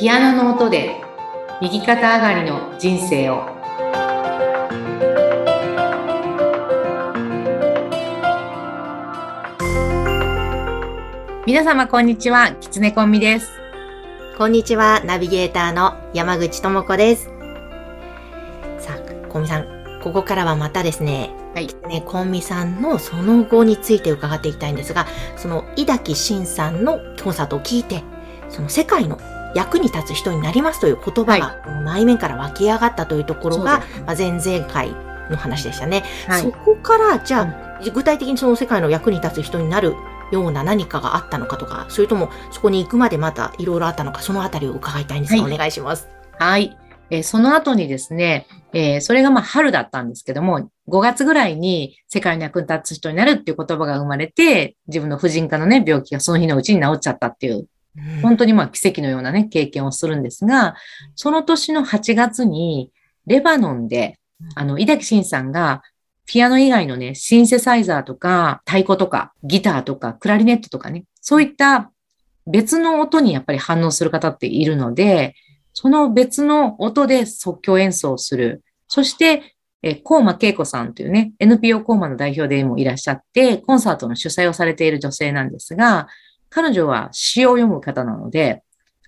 ピアノの音で右肩上がりの人生を。皆様こんにちは。きつねコンビです。こんにちは、ナビゲーターの山口智子です。さあ、コンビさん、ここからはまたですね、はい。ね、コンビさんのその後について伺っていきたいんですが、その井崎慎さんのコンサートを聞いて、その世界の役に立つ人になりますという言葉が、内面から湧き上がったというところが、まあ、前々回の話でしたね。はいそこから、じゃあ、具体的にその世界の役に立つ人になるような何かがあったのかとか、それともそこに行くまでまたいろいろあったのか、そのあたりを伺いたいんですが、はいお願いします。はい。えーその後にですね、えーそれがまあ春だったんですけども、5月ぐらいに世界の役に立つ人になるっていう言葉が生まれて、自分の婦人科のね、病気がその日のうちに治っちゃったっていう、本当にまあ奇跡のようなね、経験をするんですが、その年の8月に、レバノンで、あの、井崎慎さんが、ピアノ以外のね、シンセサイザーとか、太鼓とか、ギターとか、クラリネットとかね、そういった別の音にやっぱり反応する方っているので、その別の音で即興演奏をする。そして、えー、コーマ恵子さんというね、NPO コーマの代表でもいらっしゃって、コンサートの主催をされている女性なんですが、彼女は詩を読む方なので、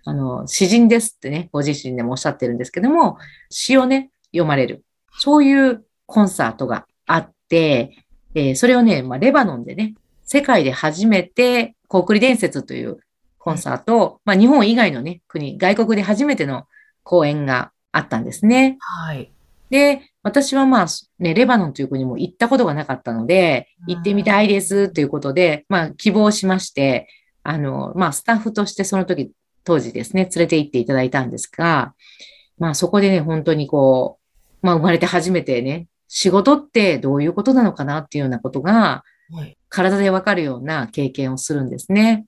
あの、詩人ですってね、ご自身でもおっしゃってるんですけども、詩をね、読まれる。そういうコンサートがあって、えーそれをね、まあ、レバノンでね、世界で初めて、コークリ伝説というコンサートを、まあ、日本以外のね、国、外国で初めての公演があったんですね。はい。で、私はまあ、ね、レバノンという国も行ったことがなかったので、うん行ってみたいですということで、まあ、希望しまして、あの、まあ、スタッフとしてその時、当時ですね、連れて行っていただいたんですが、まあ、そこでね、本当にこう、まあ、生まれて初めてね、仕事ってどういうことなのかなっていうようなことが、はい。体でわかるような経験をするんですね。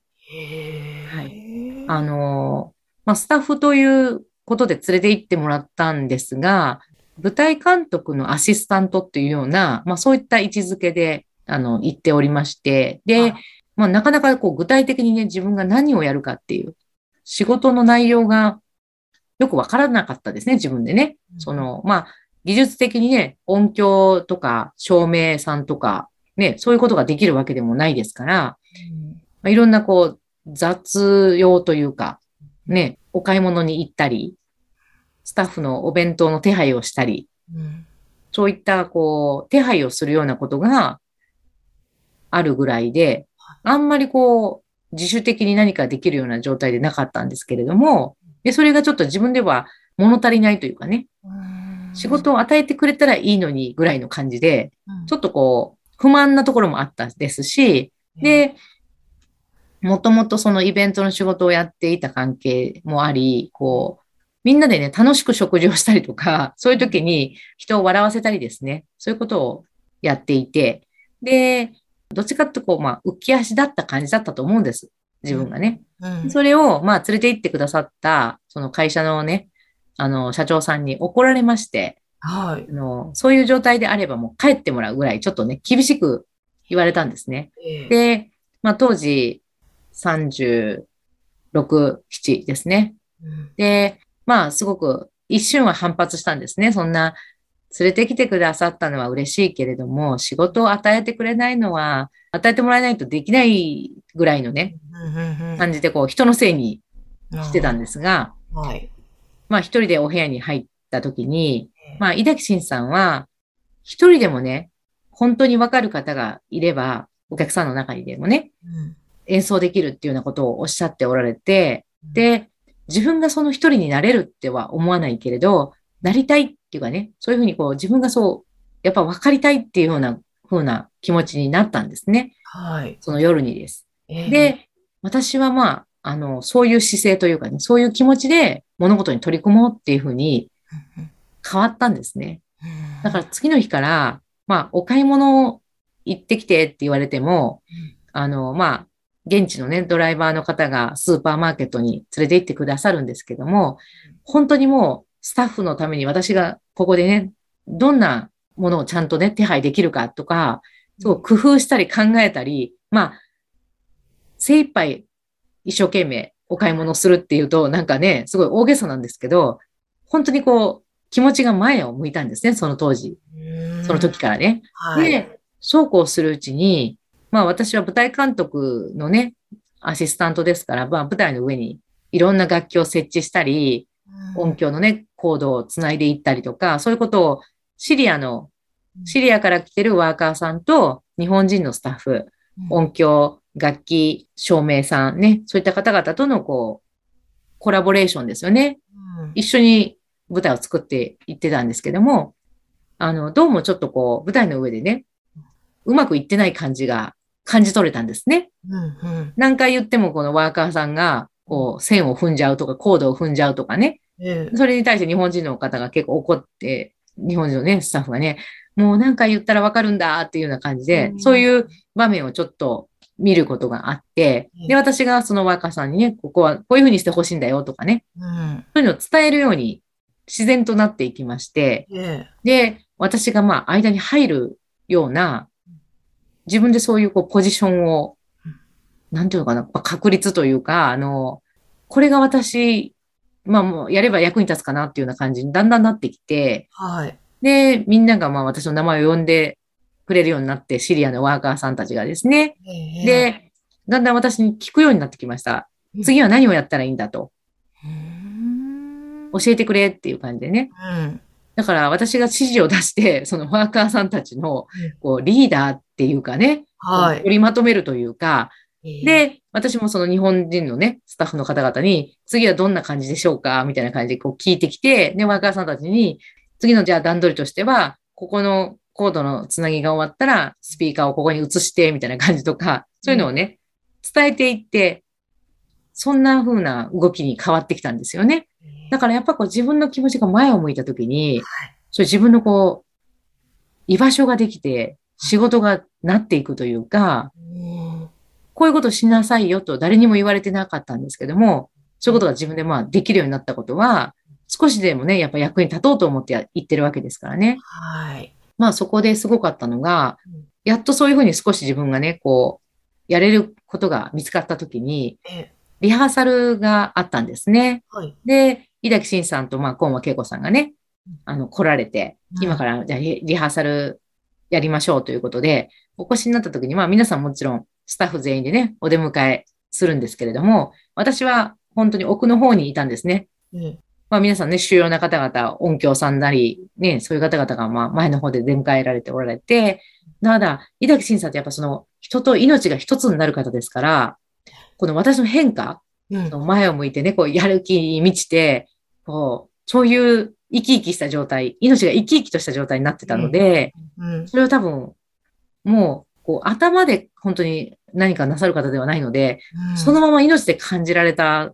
はいあの、まあ、スタッフということで連れて行ってもらったんですが、舞台監督のアシスタントっていうような、まあ、そういった位置づけで、あの、行っておりまして、ではい、まあ、なかなかこう具体的にね、自分が何をやるかっていう、仕事の内容がよくわからなかったですね、自分でね。そ、の、まあ、技術的にね、音響とか照明さんとか、ね、そういうことができるわけでもないですから、うん。まあ、いろんなこう、雑用というか、ね、お買い物に行ったり、スタッフのお弁当の手配をしたり、うん。そういったこう、手配をするようなことがあるぐらいで、あんまりこう、自主的に何かできるような状態でなかったんですけれども、で、それがちょっと自分では物足りないというかね、仕事を与えてくれたらいいのにぐらいの感じで、ちょっとこう、不満なところもあったですし、で、もともとそのイベントの仕事をやっていた関係もあり、こう、みんなでね、楽しく食事をしたりとか、そういう時に人を笑わせたりですね、そういうことをやっていて、で、どっちかってこう、まあ、浮き足だった感じだったと思うんです。自分がね。うんそれを、まあ、連れて行ってくださった、その会社のね、あの、社長さんに怒られまして、はいあ。の、そういう状態であればもう帰ってもらうぐらい、ちょっとね、厳しく言われたんですね。ええで、まあ当時36、7ですね。うんで、まあすごく一瞬は反発したんですね。そんな連れてきてくださったのは嬉しいけれども、仕事を与えてくれないのは、与えてもらえないとできないぐらいのね、感じでこう人のせいにうんしてたんですが、はい。まあ一人でお部屋に入った時に、まあ井崎慎さんは一人でもね、本当にわかる方がいれば、お客さんの中にでもね、うん。演奏できるっていうようなことをおっしゃっておられて、で、自分がその一人になれるっては思わないけれど、なりたいっていうかね、そういうふうにこう自分がそう、やっぱ分かりたいっていうような風な気持ちになったんですね。はい。その夜にです。ええ、で、私はまあ、あの、そういう姿勢というかね、そういう気持ちで物事に取り組もうっていうふうにうん変わったんですね。うんだから次の日から、まあ、お買い物行ってきてって言われても、あの、まあ、現地のね、ドライバーの方がスーパーマーケットに連れて行ってくださるんですけども、本当にもうスタッフのために私がここでね、どんなものをちゃんとね、手配できるかとか、そう工夫したり考えたり、まあ、精一杯一生懸命お買い物するっていうと、なんかね、すごい大げさなんですけど、本当にこう、気持ちが前を向いたんですね、その当時。その時からね。はい。で、そうこうするうちに、まあ私は舞台監督のね、アシスタントですから、まあ舞台の上にいろんな楽器を設置したり、音響のね、コードをつないでいったりとか、そういうことをシリアの、シリアから来てるワーカーさんと日本人のスタッフ、音響、楽器、照明さんね、そういった方々とのこう、コラボレーションですよね。うん。一緒に舞台を作っていってたんですけども、あの、どうもちょっとこう、舞台の上でね、うまくいってない感じが感じ取れたんですね。うんうん。何回言ってもこのワーカーさんが、こう、線を踏んじゃうとか、コードを踏んじゃうとかね。ええ。それに対して日本人の方が結構怒って、日本人のね、スタッフがね、もう何回言ったらわかるんだっていうような感じでう、ん。そういう場面をちょっと見ることがあってうん、で、私がそのワーカーさんにね、ここはこういうふうにしてほしいんだよとかね、うん。そういうのを伝えるように自然となっていきまして、ええ。で、私がまあ間に入るような、自分でそういうこうポジションをうん、なんていうのかな、まあ確率というか、あの、これが私、まあもうやれば役に立つかなっていうような感じにだんだんなってきて、はい。で、みんながまあ私の名前を呼んでくれるようになって、シリアのワーカーさんたちがですね。ええ、で、だんだん私に聞くようになってきましたうん。次は何をやったらいいんだと。うーん教えてくれっていう感じでね。うんだから私が指示を出して、そのワーカーさんたちのうんこうリーダーっていうかね、はい。取りまとめるというか、ええ、で、私もその日本人のね、スタッフの方々に、次はどんな感じでしょうかみたいな感じでこう聞いてきて、で、ワーカーさんたちに、次のじゃあ段取りとしては、ここのコードのつなぎが終わったら、スピーカーをここに移して、みたいな感じとか、そういうのをね、伝えていって、そんな風な動きに変わってきたんですよね。だからやっぱこう自分の気持ちが前を向いたときに、はい。そういう自分のこう、居場所ができて、仕事がなっていくというか、うんこういうことしなさいよと誰にも言われてなかったんですけども、そういうことが自分でまあできるようになったことは、少しでもね、やっぱ役に立とうと思ってや言ってるわけですからね。はい。まあそこですごかったのがうん、やっとそういうふうに少し自分がね、こう、やれることが見つかったときに、ええ、リハーサルがあったんですね。はい。で、井崎慎さんと、まあ、今和恵子さんがねうん、あの、来られて、うん今から、じゃリハーサルやりましょうということで、お越しになった時に、まあ、皆さんもちろん、スタッフ全員でね、お出迎えするんですけれども、私は本当に奥の方にいたんですね。うん。まあ、皆さんね、主要な方々、音響さんなり、ね、そういう方々が、まあ、前の方で出迎えられておられて、ただ、井崎慎さんってやっぱその、人と命が一つになる方ですから、この私の変化、うん。前を向いてね、こう、やる気に満ちて、こう、そういう生き生きした状態、命が生き生きとした状態になってたので、うん。それを多分、もう、こう、頭で本当に何かなさる方ではないので、うん。そのまま命で感じられた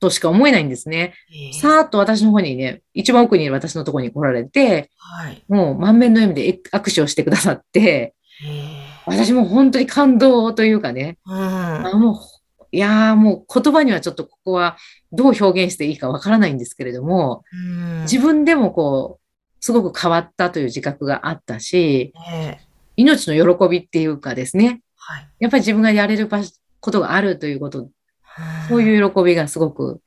としか思えないんですね。ええ。さーっと私の方にね、一番奥にいる私のところに来られて、はい。もう満面の笑みで握手をしてくださって、ええ。私も本当に感動というかね、うん。あもう、いやーもう言葉にはちょっとここはどう表現していいかわからないんですけれども、うん。自分でもこう、すごく変わったという自覚があったし、ええ命の喜びっていうかですね、はい。やっぱり自分がやれる場所ことがあるということ、そうういう喜びがすごく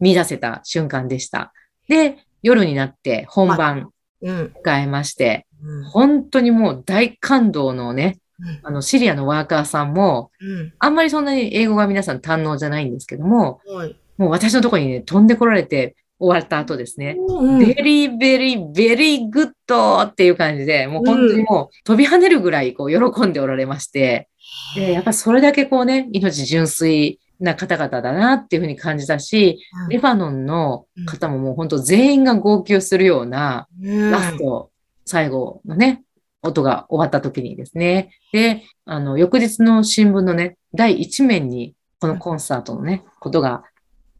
見出せた瞬間でした。で、夜になって本番。迎えまして、うん。本当にもう大感動のね、うんあの、シリアのワーカーさんも、うん。あんまりそんなに英語が皆さん堪能じゃないんですけども、はい。もう私のところにね、飛んでこられて終わった後ですね、うん very very very good っていう感じで、もう本当にもう飛び跳ねるぐらいこう喜んでおられまして、で、やっぱそれだけこうね、命純粋な方々だなっていうふうに感じたし、レバノンの方ももう本当全員が号泣するようなうん。ラスト、最後のね、音が終わった時にですね。で、あの、翌日の新聞のね、第一面にこのコンサートのね、ことが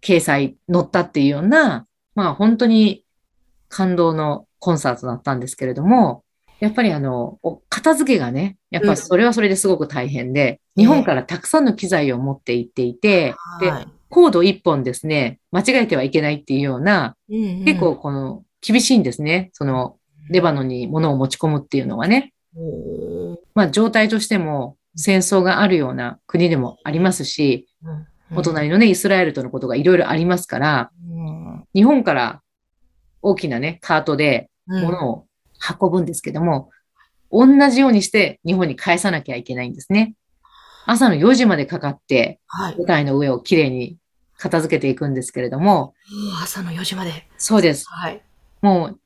掲載、載ったっていうような、まあ本当に感動のコンサートだったんですけれども、やっぱりあの、お片付けがね、やっぱそれはそれですごく大変で、日本からたくさんの機材を持って行っていて、で、はいコード一本ですね、間違えてはいけないっていうような、うんうん結構この厳しいんですね。そのレバノンに物を持ち込むっていうのはね。まあ状態としても戦争があるような国でもありますし、うんお隣のね、イスラエルとのことがいろいろありますから、うん日本から大きなね、カートでうん物を運ぶんですけども、同じようにして日本に返さなきゃいけないんですね。朝の4時までかかって、はい。舞台の上をきれいに片付けていくんですけれども、朝の4時まで。そうです。はい。もう、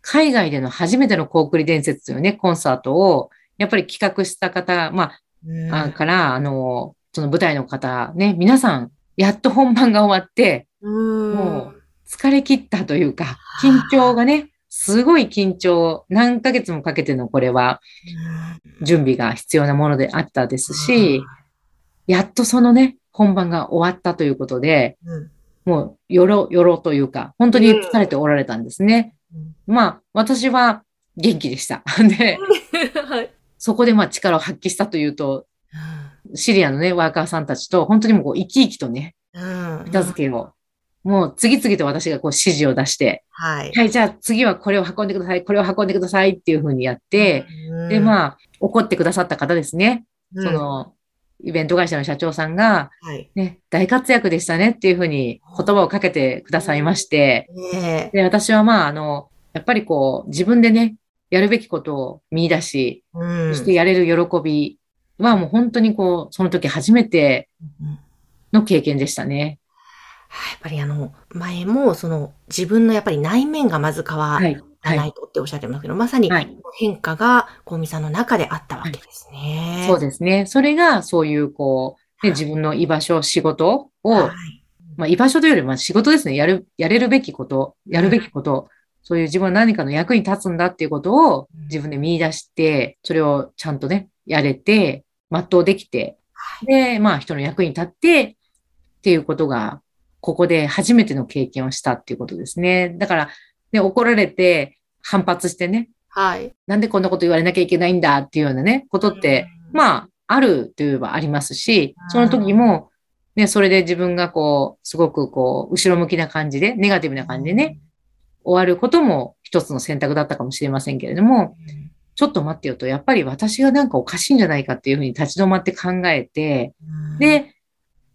海外での初めてのコークリ伝説というね、コンサートを、やっぱり企画した方、まうんあ、あから、あの、その舞台の方、ね、皆さん、やっと本番が終わって、うん。もう疲れ切ったというか、緊張がね、すごい緊張、何ヶ月もかけてのこれは準備が必要なものであったですし、やっとそのね、本番が終わったということで、うん。もう、よろ、よろというか、本当に疲れておられたんですね。まあ、私は元気でした。で、はい。そこでまあ力を発揮したというと、シリアのね、ワーカーさんたちと、本当にもうこう生き生きとね、うん片付けを、もう次々と私がこう指示を出して、はい。はい、じゃあ次はこれを運んでください、これを運んでくださいっていうふうにやって、で、あ、まあ、怒ってくださった方ですね。うんそ、の、イベント会社の社長さんが、はい。ね、大活躍でしたねっていうふうに言葉をかけてくださいまして、ねで、私はまあ、あの、やっぱりこう、自分でね、やるべきことを見出し、え。うんそしてやれる喜びはもう本当にこう、その時初めてうんの経験でしたね。はいやっぱりあの、前も、その、自分のやっぱり内面がまず変わはい。らなはい。いとっておっしゃってますけど、まさにはい。変化が、コウミさんの中であったわけですね。そうですね。それが、そういう、こう、ね、自分の居場所、仕事を、はい。まあ、居場所というよりも仕事ですね。やる、やれるべきこと、やるべきこと、そういう自分は何かの役に立つんだっていうことをうん自分で見出して、それをちゃんとね、やれて、全うできて、で、まあ、人の役に立って、っていうことが、ここで初めての経験をしたっていうことですね。だから、ね、怒られて、反発してね、はい。なんでこんなこと言われなきゃいけないんだっていうようなね、ことって、うん、まあ、あるといえばありますしうん、その時も、ね、それで自分がこう、すごくこう、後ろ向きな感じで、ネガティブな感じでね、終わることも一つの選択だったかもしれませんけれども、ちょっと待ってよと、やっぱり私がなんかおかしいんじゃないかっていうふうに立ち止まって考えて、うん、で、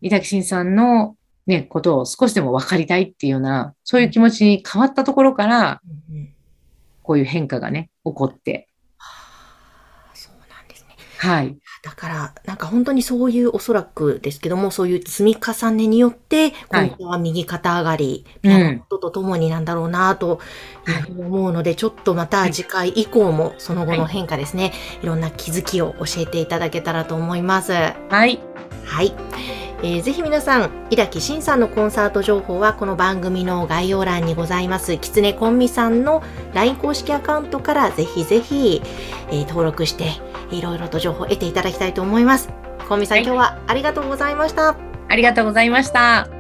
伊滝慎さんのね、ことを少しでも分かりたいっていうような、そういう気持ちに変わったところから、うんうんこういう変化がね、起こって、そうなんですね。はい。だから、なんか本当にそういうおそらくですけども、そういう積み重ねによって、はい今度は右肩上がり、うんピアノの音とともになんだろうなというふうに思うので、ちょっとまた次回以降もその後の変化ですね、い、ろんな気づきを教えていただけたらと思います。はい。はい。えーぜひ皆さん、井崎慎さんのコンサート情報はこの番組の概要欄にございます、きつねこんみさんの LINE 公式アカウントからぜひぜひ、えー登録して、いろいろと情報を得ていただきたいと思います。こんみさん、はい今日はありがとうございました。ありがとうございました。